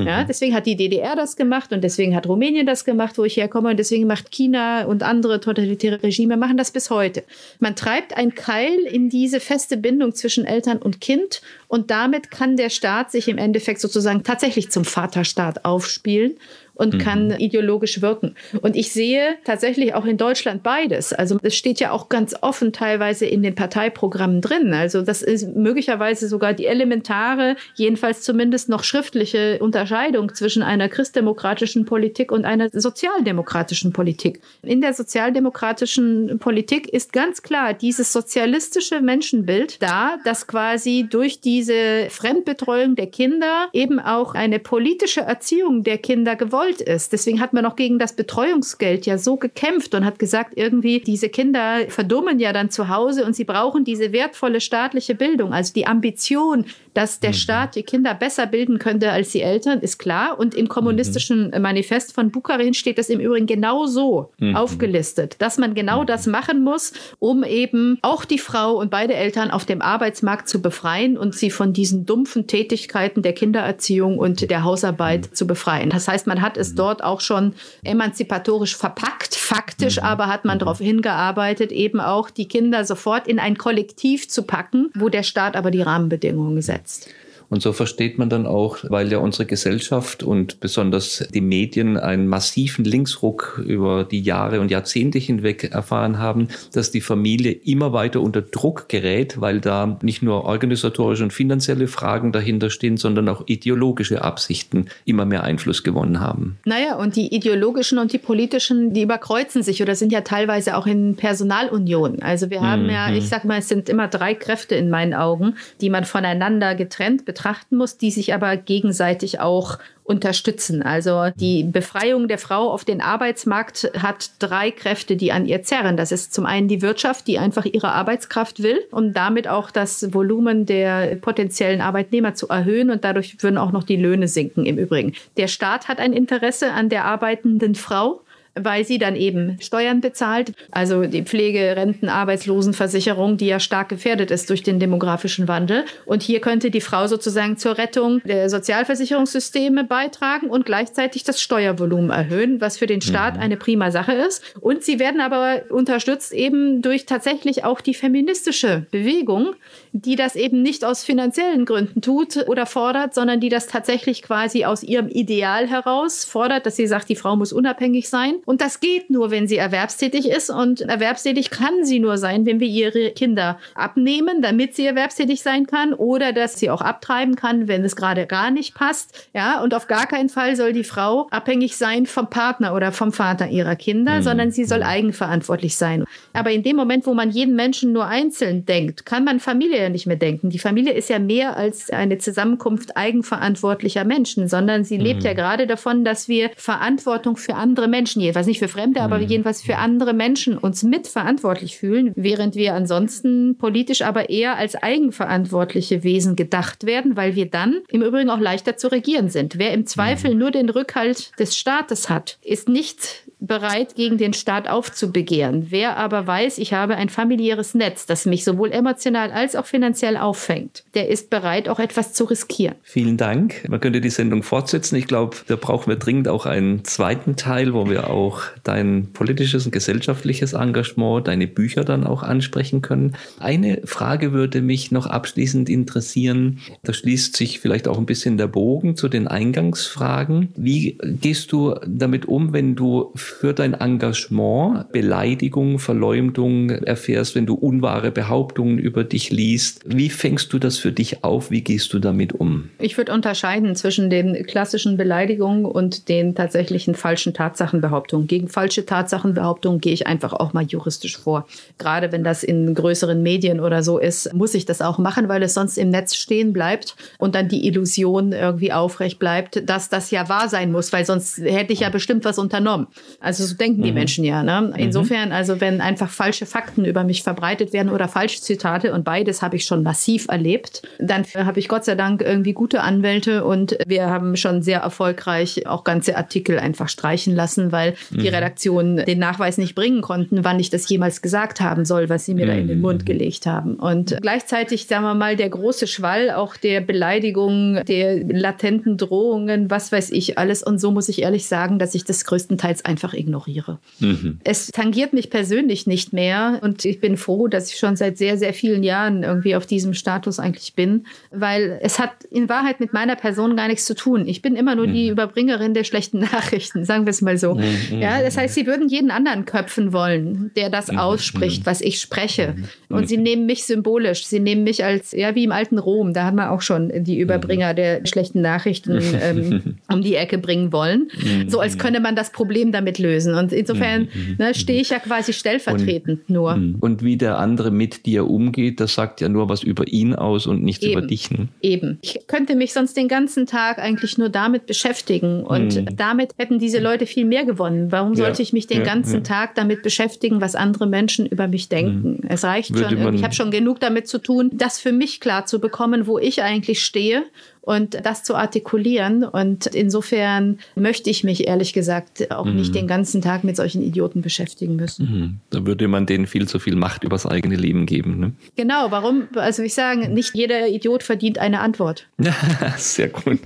Mhm. Ja, deswegen hat die DDR das gemacht und deswegen hat Rumänien das gemacht, wo ich herkomme und deswegen macht China und andere totalitäre Regime machen das bis heute. Man treibt ein Keil in diese feste Bindung zwischen Eltern und Kind und damit kann der Staat sich im Endeffekt sozusagen tatsächlich zum Vaterstaat aufspielen und mhm. kann ideologisch wirken. Und ich sehe tatsächlich auch in Deutschland beides. Also es steht ja auch ganz offen teilweise in den Parteiprogrammen drin. Also das ist möglicherweise sogar die elementare, jedenfalls zumindest noch schriftliche Unterscheidung zwischen einer christdemokratischen Politik und einer sozialdemokratischen Politik. In der sozialdemokratischen Politik ist ganz klar dieses sozialistische Menschenbild da, dass quasi durch diese Fremdbetreuung der Kinder eben auch eine politische Erziehung der Kinder gewollt gewollt ist. Deswegen hat man auch gegen das Betreuungsgeld ja so gekämpft und hat gesagt, irgendwie, diese Kinder verdummen ja dann zu Hause und sie brauchen diese wertvolle staatliche Bildung. Also die Ambition, dass der mhm. Staat die Kinder besser bilden könnte als die Eltern, ist klar. Und im kommunistischen mhm. Manifest von Bukharin steht das im Übrigen genau so mhm. aufgelistet, dass man genau mhm. das machen muss, um eben auch die Frau und beide Eltern auf dem Arbeitsmarkt zu befreien und sie von diesen dumpfen Tätigkeiten der Kindererziehung und der Hausarbeit mhm. zu befreien. Das heißt, man hat es mhm. dort auch schon emanzipatorisch verpackt. Faktisch aber hat man darauf hingearbeitet, eben auch die Kinder sofort in ein Kollektiv zu packen, wo der Staat aber die Rahmenbedingungen setzt. advanced Und so versteht man dann auch, weil ja unsere Gesellschaft und besonders die Medien einen massiven Linksruck über die Jahre und Jahrzehnte hinweg erfahren haben, dass die Familie immer weiter unter Druck gerät, weil da nicht nur organisatorische und finanzielle Fragen dahinter stehen, sondern auch ideologische Absichten immer mehr Einfluss gewonnen haben. Naja, und die ideologischen und die politischen, die überkreuzen sich oder sind ja teilweise auch in Personalunion. Also wir haben mhm. ja, ich sag mal, es sind immer drei Kräfte in meinen Augen, die man voneinander getrennt betrachtet betrachten muss, die sich aber gegenseitig auch unterstützen. Also die Befreiung der Frau auf den Arbeitsmarkt hat drei Kräfte, die an ihr zerren. Das ist zum einen die Wirtschaft, die einfach ihre Arbeitskraft will und damit auch das Volumen der potenziellen Arbeitnehmer zu erhöhen und dadurch würden auch noch die Löhne sinken im Übrigen. Der Staat hat ein Interesse an der arbeitenden Frau weil sie dann eben Steuern bezahlt. Also die Pflege, Renten, Arbeitslosenversicherung, die ja stark gefährdet ist durch den demografischen Wandel. Und hier könnte die Frau sozusagen zur Rettung der Sozialversicherungssysteme beitragen und gleichzeitig das Steuervolumen erhöhen, was für den Staat mhm. eine prima Sache ist. Und sie werden aber unterstützt eben durch tatsächlich auch die feministische Bewegung, die das eben nicht aus finanziellen Gründen tut oder fordert, sondern die das tatsächlich quasi aus ihrem Ideal heraus fordert, dass sie sagt, die Frau muss unabhängig sein. Und das geht nur, wenn sie erwerbstätig ist. Und erwerbstätig kann sie nur sein, wenn wir ihre Kinder abnehmen, damit sie erwerbstätig sein kann oder dass sie auch abtreiben kann, wenn es gerade gar nicht passt. Ja, und auf gar keinen Fall soll die Frau abhängig sein vom Partner oder vom Vater ihrer Kinder, mhm. sondern sie soll eigenverantwortlich sein. Aber in dem Moment, wo man jeden Menschen nur einzeln denkt, kann man Familie ja nicht mehr denken. Die Familie ist ja mehr als eine Zusammenkunft eigenverantwortlicher Menschen, sondern sie mhm. lebt ja gerade davon, dass wir Verantwortung für andere Menschen, jedenfalls nicht für Fremde, aber mhm. jedenfalls für andere Menschen uns mitverantwortlich fühlen, während wir ansonsten politisch aber eher als eigenverantwortliche Wesen gedacht werden, weil wir dann im Übrigen auch leichter zu regieren sind. Wer im Zweifel mhm. nur den Rückhalt des Staates hat, ist nicht bereit, gegen den Staat aufzubegehren. Wer aber weiß, ich habe ein familiäres Netz, das mich sowohl emotional als auch finanziell auffängt, der ist bereit, auch etwas zu riskieren. Vielen Dank. Man könnte die Sendung fortsetzen. Ich glaube, da brauchen wir dringend auch einen zweiten Teil, wo wir auch dein politisches und gesellschaftliches Engagement, deine Bücher dann auch ansprechen können. Eine Frage würde mich noch abschließend interessieren. Da schließt sich vielleicht auch ein bisschen der Bogen zu den Eingangsfragen. Wie gehst du damit um, wenn du für dein Engagement Beleidigung, Verleumdung erfährst, wenn du unwahre Behauptungen über dich liest. Wie fängst du das für dich auf? Wie gehst du damit um? Ich würde unterscheiden zwischen den klassischen Beleidigungen und den tatsächlichen falschen Tatsachenbehauptungen. Gegen falsche Tatsachenbehauptungen gehe ich einfach auch mal juristisch vor. Gerade wenn das in größeren Medien oder so ist, muss ich das auch machen, weil es sonst im Netz stehen bleibt und dann die Illusion irgendwie aufrecht bleibt, dass das ja wahr sein muss, weil sonst hätte ich ja bestimmt was unternommen. Also so denken die mhm. Menschen ja. Ne? Mhm. Insofern, also wenn einfach falsche Fakten über mich verbreitet werden oder falsche Zitate und beides habe ich schon massiv erlebt, dann habe ich Gott sei Dank irgendwie gute Anwälte und wir haben schon sehr erfolgreich auch ganze Artikel einfach streichen lassen, weil mhm. die Redaktionen den Nachweis nicht bringen konnten, wann ich das jemals gesagt haben soll, was sie mir mhm. da in den Mund mhm. gelegt haben. Und gleichzeitig, sagen wir mal, der große Schwall auch der Beleidigungen, der latenten Drohungen, was weiß ich alles. Und so muss ich ehrlich sagen, dass ich das größtenteils einfach einfach ignoriere. Mhm. Es tangiert mich persönlich nicht mehr und ich bin froh, dass ich schon seit sehr, sehr vielen Jahren irgendwie auf diesem Status eigentlich bin, weil es hat in Wahrheit mit meiner Person gar nichts zu tun. Ich bin immer nur mhm. die Überbringerin der schlechten Nachrichten, sagen wir es mal so. Mhm. Ja, das heißt, sie würden jeden anderen köpfen wollen, der das mhm. ausspricht, was ich spreche. Mhm. Und sie nehmen mich symbolisch. Sie nehmen mich als, ja, wie im alten Rom. Da haben wir auch schon die Überbringer der schlechten Nachrichten ähm, um die Ecke bringen wollen. So als könne man das Problem damit damit lösen. Und insofern mhm, mhm, ne, stehe ich ja quasi stellvertretend und, nur. Mhm. Und wie der andere mit dir umgeht, das sagt ja nur was über ihn aus und nichts Eben. über dich. Ne? Eben. Ich könnte mich sonst den ganzen Tag eigentlich nur damit beschäftigen. Und mhm. damit hätten diese Leute viel mehr gewonnen. Warum ja. sollte ich mich den ja, ganzen ja. Tag damit beschäftigen, was andere Menschen über mich denken? Mhm. Es reicht Würde schon. Ich habe schon genug damit zu tun, das für mich klar zu bekommen, wo ich eigentlich stehe und das zu artikulieren. Und insofern möchte ich mich ehrlich gesagt auch mhm. nicht den ganzen Tag mit solchen Idioten beschäftigen müssen. Mhm. Da würde man denen viel zu viel Macht übers eigene Leben geben. Ne? Genau, warum? Also ich sage, nicht jeder Idiot verdient eine Antwort. Sehr gut.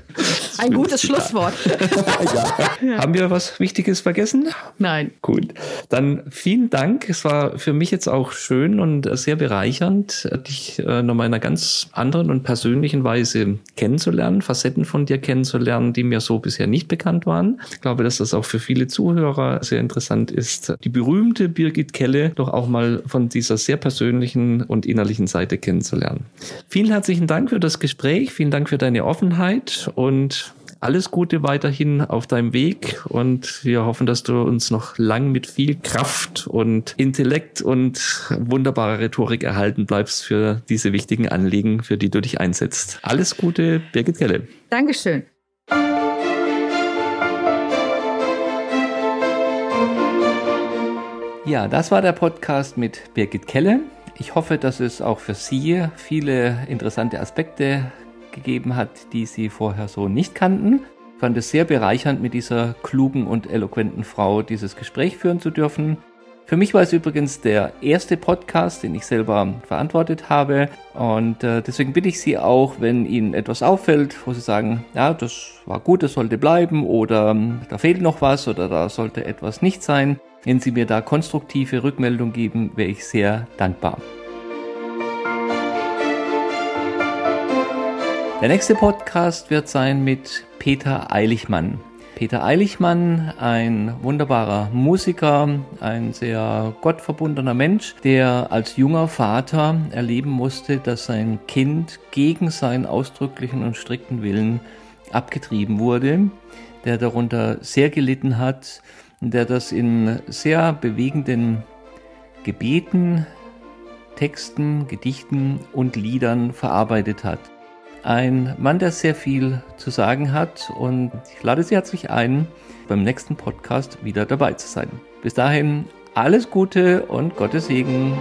Ein gutes Zitat. Schlusswort. ja. Haben wir was Wichtiges vergessen? Nein. Gut. Dann vielen Dank. Es war für mich jetzt auch schön und sehr bereichernd, dich äh, nochmal in einer ganz anderen und persönlichen Weise kennenzulernen kennenzulernen, Facetten von dir kennenzulernen, die mir so bisher nicht bekannt waren. Ich glaube, dass das auch für viele Zuhörer sehr interessant ist, die berühmte Birgit Kelle doch auch mal von dieser sehr persönlichen und innerlichen Seite kennenzulernen. Vielen herzlichen Dank für das Gespräch, vielen Dank für deine Offenheit und alles Gute weiterhin auf deinem Weg und wir hoffen, dass du uns noch lang mit viel Kraft und Intellekt und wunderbarer Rhetorik erhalten bleibst für diese wichtigen Anliegen, für die du dich einsetzt. Alles Gute, Birgit Kelle. Dankeschön. Ja, das war der Podcast mit Birgit Kelle. Ich hoffe, dass es auch für Sie viele interessante Aspekte gegeben hat, die Sie vorher so nicht kannten. Ich fand es sehr bereichernd, mit dieser klugen und eloquenten Frau dieses Gespräch führen zu dürfen. Für mich war es übrigens der erste Podcast, den ich selber verantwortet habe. Und äh, deswegen bitte ich Sie auch, wenn Ihnen etwas auffällt, wo Sie sagen, ja, das war gut, das sollte bleiben oder ähm, da fehlt noch was oder da sollte etwas nicht sein. Wenn Sie mir da konstruktive Rückmeldung geben, wäre ich sehr dankbar. Der nächste Podcast wird sein mit Peter Eilichmann. Peter Eilichmann, ein wunderbarer Musiker, ein sehr gottverbundener Mensch, der als junger Vater erleben musste, dass sein Kind gegen seinen ausdrücklichen und strikten Willen abgetrieben wurde, der darunter sehr gelitten hat, der das in sehr bewegenden Gebeten, Texten, Gedichten und Liedern verarbeitet hat. Ein Mann, der sehr viel zu sagen hat und ich lade Sie herzlich ein, beim nächsten Podcast wieder dabei zu sein. Bis dahin alles Gute und Gottes Segen.